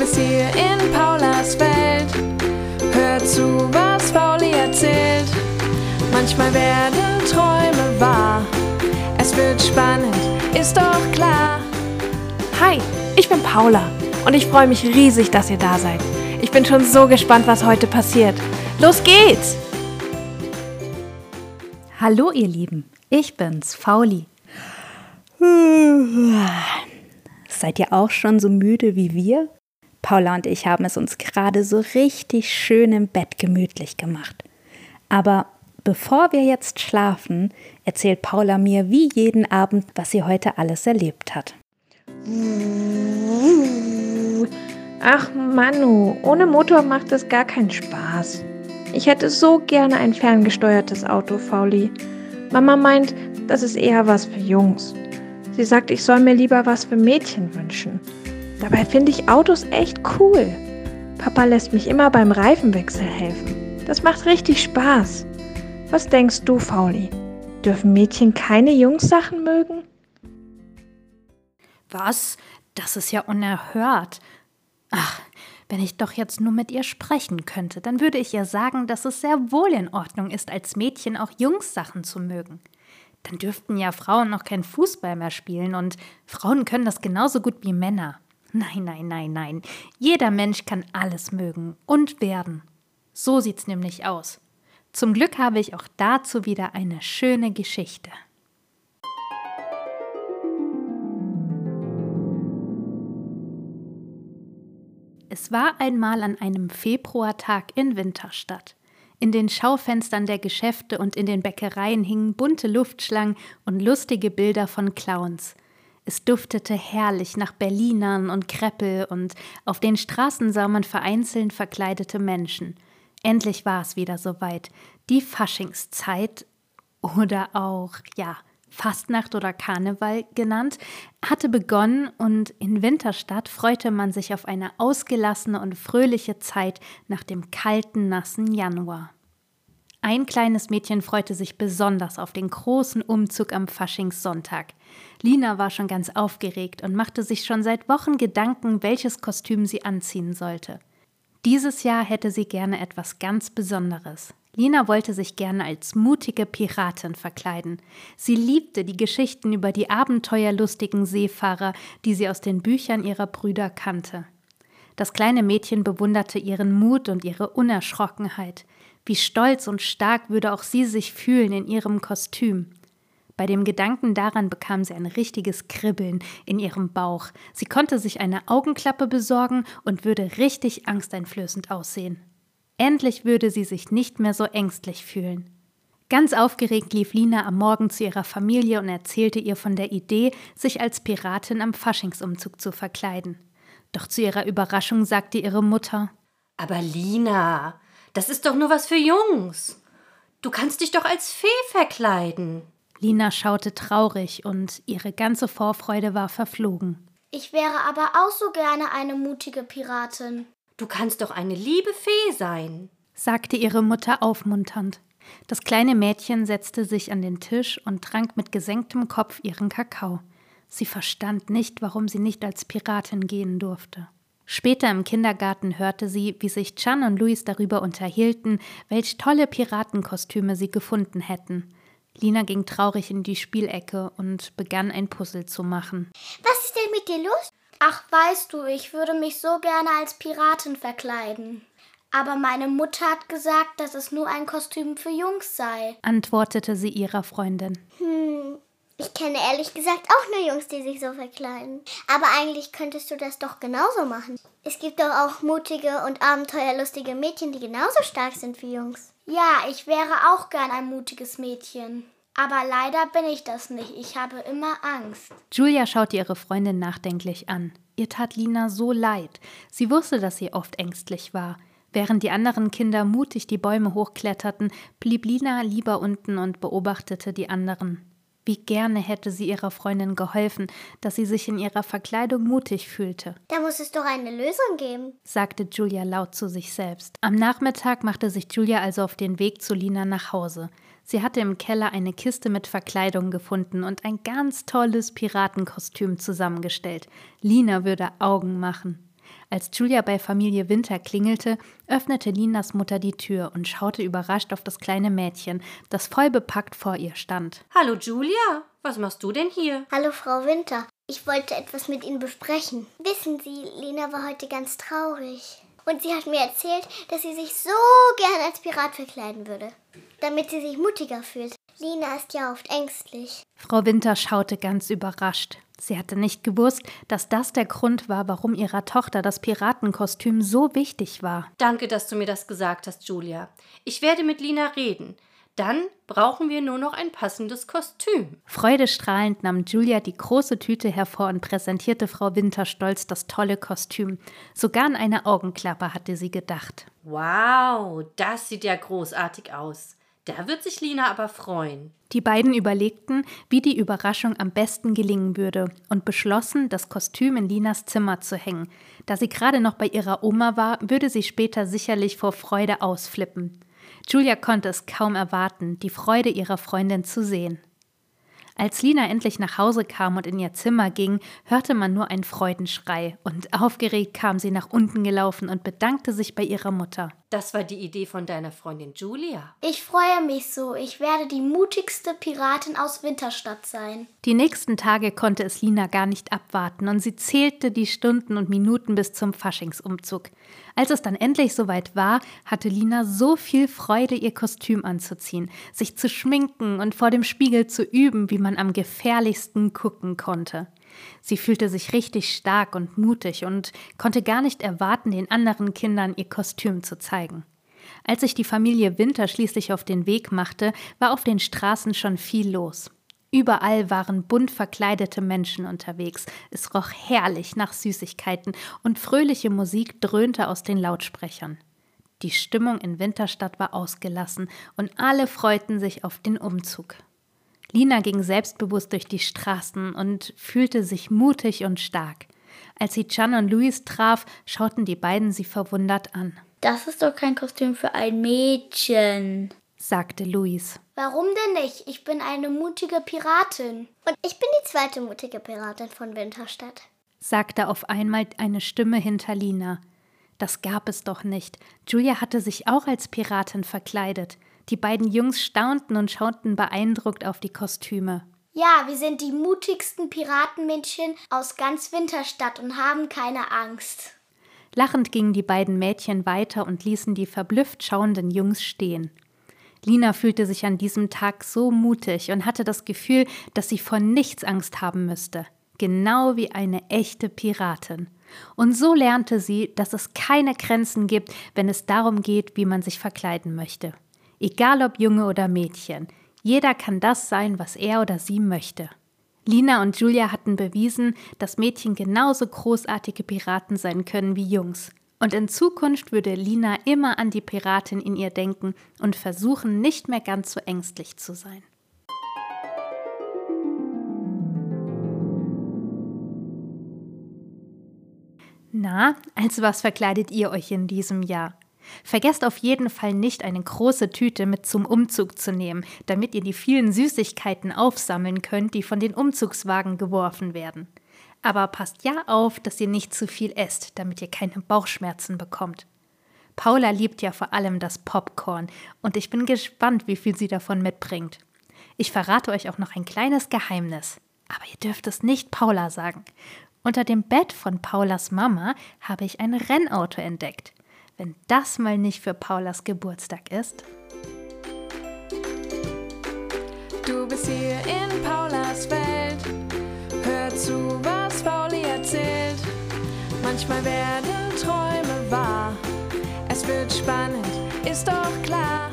bist hier in Paulas Welt. Hör zu, was Pauli erzählt. Manchmal werden Träume wahr. Es wird spannend, ist doch klar. Hi, ich bin Paula und ich freue mich riesig, dass ihr da seid. Ich bin schon so gespannt, was heute passiert. Los geht's! Hallo ihr Lieben, ich bin's, Fauli. Seid ihr auch schon so müde wie wir? Paula und ich haben es uns gerade so richtig schön im Bett gemütlich gemacht. Aber bevor wir jetzt schlafen, erzählt Paula mir wie jeden Abend, was sie heute alles erlebt hat. Ach Manu, ohne Motor macht es gar keinen Spaß. Ich hätte so gerne ein ferngesteuertes Auto, Fauli. Mama meint, das ist eher was für Jungs. Sie sagt, ich soll mir lieber was für Mädchen wünschen. Dabei finde ich Autos echt cool. Papa lässt mich immer beim Reifenwechsel helfen. Das macht richtig Spaß. Was denkst du, Fauli? Dürfen Mädchen keine Jungssachen mögen? Was? Das ist ja unerhört. Ach, wenn ich doch jetzt nur mit ihr sprechen könnte, dann würde ich ihr sagen, dass es sehr wohl in Ordnung ist, als Mädchen auch Jungssachen zu mögen. Dann dürften ja Frauen noch kein Fußball mehr spielen und Frauen können das genauso gut wie Männer. Nein, nein, nein, nein. Jeder Mensch kann alles mögen und werden. So sieht's nämlich aus. Zum Glück habe ich auch dazu wieder eine schöne Geschichte. Es war einmal an einem Februartag in Winterstadt. In den Schaufenstern der Geschäfte und in den Bäckereien hingen bunte Luftschlangen und lustige Bilder von Clowns. Es duftete herrlich nach Berlinern und Kreppel und auf den Straßen sah man vereinzelt verkleidete Menschen. Endlich war es wieder soweit. Die Faschingszeit oder auch, ja, Fastnacht oder Karneval genannt, hatte begonnen und in Winterstadt freute man sich auf eine ausgelassene und fröhliche Zeit nach dem kalten, nassen Januar. Ein kleines Mädchen freute sich besonders auf den großen Umzug am Faschingssonntag. Lina war schon ganz aufgeregt und machte sich schon seit Wochen Gedanken, welches Kostüm sie anziehen sollte. Dieses Jahr hätte sie gerne etwas ganz Besonderes. Lina wollte sich gerne als mutige Piratin verkleiden. Sie liebte die Geschichten über die abenteuerlustigen Seefahrer, die sie aus den Büchern ihrer Brüder kannte. Das kleine Mädchen bewunderte ihren Mut und ihre Unerschrockenheit. Wie stolz und stark würde auch sie sich fühlen in ihrem Kostüm. Bei dem Gedanken daran bekam sie ein richtiges Kribbeln in ihrem Bauch. Sie konnte sich eine Augenklappe besorgen und würde richtig angsteinflößend aussehen. Endlich würde sie sich nicht mehr so ängstlich fühlen. Ganz aufgeregt lief Lina am Morgen zu ihrer Familie und erzählte ihr von der Idee, sich als Piratin am Faschingsumzug zu verkleiden. Doch zu ihrer Überraschung sagte ihre Mutter: Aber Lina, das ist doch nur was für Jungs. Du kannst dich doch als Fee verkleiden. Lina schaute traurig und ihre ganze Vorfreude war verflogen. Ich wäre aber auch so gerne eine mutige Piratin. Du kannst doch eine liebe Fee sein, sagte ihre Mutter aufmunternd. Das kleine Mädchen setzte sich an den Tisch und trank mit gesenktem Kopf ihren Kakao. Sie verstand nicht, warum sie nicht als Piratin gehen durfte. Später im Kindergarten hörte sie, wie sich Chan und Luis darüber unterhielten, welch tolle Piratenkostüme sie gefunden hätten. Lina ging traurig in die Spielecke und begann ein Puzzle zu machen. Was ist denn mit dir los? Ach, weißt du, ich würde mich so gerne als Piratin verkleiden. Aber meine Mutter hat gesagt, dass es nur ein Kostüm für Jungs sei, antwortete sie ihrer Freundin. Hm, ich kenne ehrlich gesagt auch nur Jungs, die sich so verkleiden. Aber eigentlich könntest du das doch genauso machen. Es gibt doch auch mutige und abenteuerlustige Mädchen, die genauso stark sind wie Jungs. Ja, ich wäre auch gern ein mutiges Mädchen. Aber leider bin ich das nicht. Ich habe immer Angst. Julia schaute ihre Freundin nachdenklich an. Ihr tat Lina so leid. Sie wusste, dass sie oft ängstlich war. Während die anderen Kinder mutig die Bäume hochkletterten, blieb Lina lieber unten und beobachtete die anderen. Wie gerne hätte sie ihrer Freundin geholfen, dass sie sich in ihrer Verkleidung mutig fühlte. Da muss es doch eine Lösung geben, sagte Julia laut zu sich selbst. Am Nachmittag machte sich Julia also auf den Weg zu Lina nach Hause. Sie hatte im Keller eine Kiste mit Verkleidung gefunden und ein ganz tolles Piratenkostüm zusammengestellt. Lina würde Augen machen. Als Julia bei Familie Winter klingelte, öffnete Linas Mutter die Tür und schaute überrascht auf das kleine Mädchen, das voll bepackt vor ihr stand. Hallo Julia, was machst du denn hier? Hallo Frau Winter, ich wollte etwas mit Ihnen besprechen. Wissen Sie, Lina war heute ganz traurig. Und sie hat mir erzählt, dass sie sich so gern als Pirat verkleiden würde, damit sie sich mutiger fühlt. Lina ist ja oft ängstlich. Frau Winter schaute ganz überrascht. Sie hatte nicht gewusst, dass das der Grund war, warum ihrer Tochter das Piratenkostüm so wichtig war. Danke, dass du mir das gesagt hast, Julia. Ich werde mit Lina reden. Dann brauchen wir nur noch ein passendes Kostüm. Freudestrahlend nahm Julia die große Tüte hervor und präsentierte Frau Winter stolz das tolle Kostüm. Sogar an eine Augenklappe hatte sie gedacht. Wow, das sieht ja großartig aus. Da wird sich Lina aber freuen. Die beiden überlegten, wie die Überraschung am besten gelingen würde und beschlossen, das Kostüm in Linas Zimmer zu hängen. Da sie gerade noch bei ihrer Oma war, würde sie später sicherlich vor Freude ausflippen. Julia konnte es kaum erwarten, die Freude ihrer Freundin zu sehen. Als Lina endlich nach Hause kam und in ihr Zimmer ging, hörte man nur einen Freudenschrei, und aufgeregt kam sie nach unten gelaufen und bedankte sich bei ihrer Mutter. Das war die Idee von deiner Freundin Julia. Ich freue mich so. Ich werde die mutigste Piratin aus Winterstadt sein. Die nächsten Tage konnte es Lina gar nicht abwarten und sie zählte die Stunden und Minuten bis zum Faschingsumzug. Als es dann endlich soweit war, hatte Lina so viel Freude, ihr Kostüm anzuziehen, sich zu schminken und vor dem Spiegel zu üben, wie man am gefährlichsten gucken konnte. Sie fühlte sich richtig stark und mutig und konnte gar nicht erwarten, den anderen Kindern ihr Kostüm zu zeigen. Als sich die Familie Winter schließlich auf den Weg machte, war auf den Straßen schon viel los. Überall waren bunt verkleidete Menschen unterwegs. Es roch herrlich nach Süßigkeiten und fröhliche Musik dröhnte aus den Lautsprechern. Die Stimmung in Winterstadt war ausgelassen und alle freuten sich auf den Umzug. Lina ging selbstbewusst durch die Straßen und fühlte sich mutig und stark. Als sie Chan und Louis traf, schauten die beiden sie verwundert an. Das ist doch kein Kostüm für ein Mädchen, sagte Louis. Warum denn nicht? Ich bin eine mutige Piratin. Und ich bin die zweite mutige Piratin von Winterstadt, sagte auf einmal eine Stimme hinter Lina. Das gab es doch nicht. Julia hatte sich auch als Piratin verkleidet. Die beiden Jungs staunten und schauten beeindruckt auf die Kostüme. Ja, wir sind die mutigsten Piratenmädchen aus ganz Winterstadt und haben keine Angst. Lachend gingen die beiden Mädchen weiter und ließen die verblüfft schauenden Jungs stehen. Lina fühlte sich an diesem Tag so mutig und hatte das Gefühl, dass sie vor nichts Angst haben müsste. Genau wie eine echte Piratin. Und so lernte sie, dass es keine Grenzen gibt, wenn es darum geht, wie man sich verkleiden möchte. Egal ob Junge oder Mädchen, jeder kann das sein, was er oder sie möchte. Lina und Julia hatten bewiesen, dass Mädchen genauso großartige Piraten sein können wie Jungs. Und in Zukunft würde Lina immer an die Piratin in ihr denken und versuchen, nicht mehr ganz so ängstlich zu sein. Na, als was verkleidet ihr euch in diesem Jahr? Vergesst auf jeden Fall nicht, eine große Tüte mit zum Umzug zu nehmen, damit ihr die vielen Süßigkeiten aufsammeln könnt, die von den Umzugswagen geworfen werden. Aber passt ja auf, dass ihr nicht zu viel esst, damit ihr keine Bauchschmerzen bekommt. Paula liebt ja vor allem das Popcorn und ich bin gespannt, wie viel sie davon mitbringt. Ich verrate euch auch noch ein kleines Geheimnis. Aber ihr dürft es nicht Paula sagen. Unter dem Bett von Paulas Mama habe ich ein Rennauto entdeckt wenn das mal nicht für Paulas Geburtstag ist. Du bist hier in Paulas Welt. Hör zu, was Pauli erzählt. Manchmal werden Träume wahr. Es wird spannend, ist doch klar.